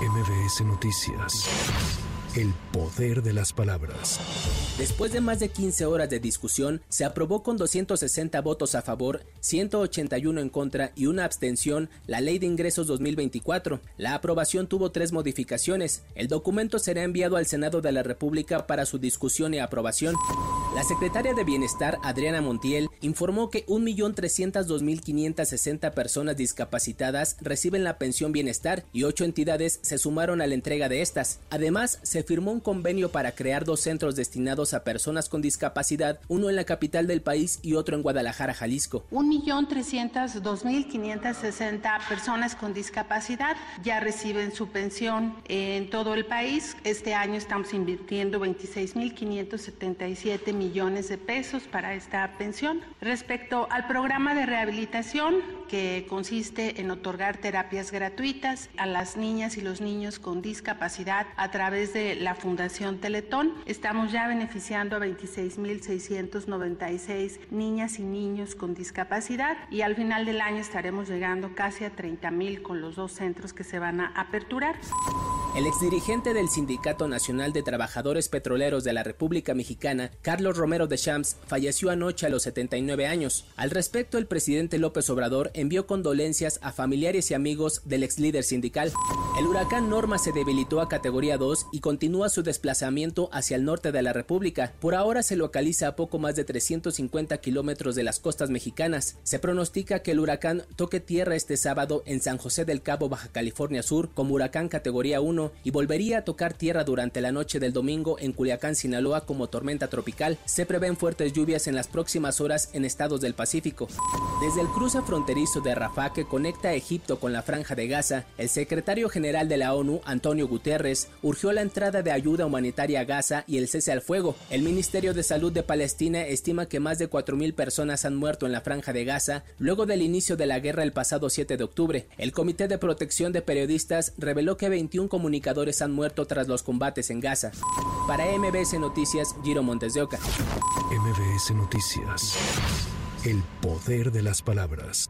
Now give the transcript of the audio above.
MBS Noticias. El poder de las palabras. Después de más de 15 horas de discusión, se aprobó con 260 votos a favor, 181 en contra y una abstención la Ley de Ingresos 2024. La aprobación tuvo tres modificaciones. El documento será enviado al Senado de la República para su discusión y aprobación. La secretaria de Bienestar, Adriana Montiel, informó que 1.302.560 personas discapacitadas reciben la pensión bienestar y ocho entidades se sumaron a la entrega de estas. Además, se firmó un convenio para crear dos centros destinados a personas con discapacidad, uno en la capital del país y otro en Guadalajara, Jalisco. 1.302.560 personas con discapacidad ya reciben su pensión en todo el país. Este año estamos invirtiendo 26.577 millones de pesos para esta pensión. Respecto al programa de rehabilitación, que consiste en otorgar terapias gratuitas a las niñas y los niños con discapacidad a través de la Fundación Teletón, estamos ya beneficiando a 26.696 niñas y niños con discapacidad y al final del año estaremos llegando casi a 30.000 con los dos centros que se van a aperturar. El exdirigente del Sindicato Nacional de Trabajadores Petroleros de la República Mexicana, Carlos Romero de Champs, falleció anoche a los 79 años. Al respecto, el presidente López Obrador envió condolencias a familiares y amigos del ex líder sindical. El huracán Norma se debilitó a categoría 2 y continúa su desplazamiento hacia el norte de la República. Por ahora se localiza a poco más de 350 kilómetros de las costas mexicanas. Se pronostica que el huracán toque tierra este sábado en San José del Cabo, Baja California Sur, como huracán categoría 1 y volvería a tocar tierra durante la noche del domingo en Culiacán, Sinaloa como tormenta tropical. Se prevén fuertes lluvias en las próximas horas en estados del Pacífico. Desde el cruce fronterizo de Rafah que conecta Egipto con la franja de Gaza, el secretario general de la ONU, Antonio Guterres, urgió la entrada de ayuda humanitaria a Gaza y el cese al fuego. El Ministerio de Salud de Palestina estima que más de 4.000 personas han muerto en la franja de Gaza luego del inicio de la guerra el pasado 7 de octubre. El Comité de Protección de Periodistas reveló que 21 comunidades comunicadores han muerto tras los combates en Gaza. Para MBS Noticias, Giro Montes de Oca. MBS Noticias. El poder de las palabras.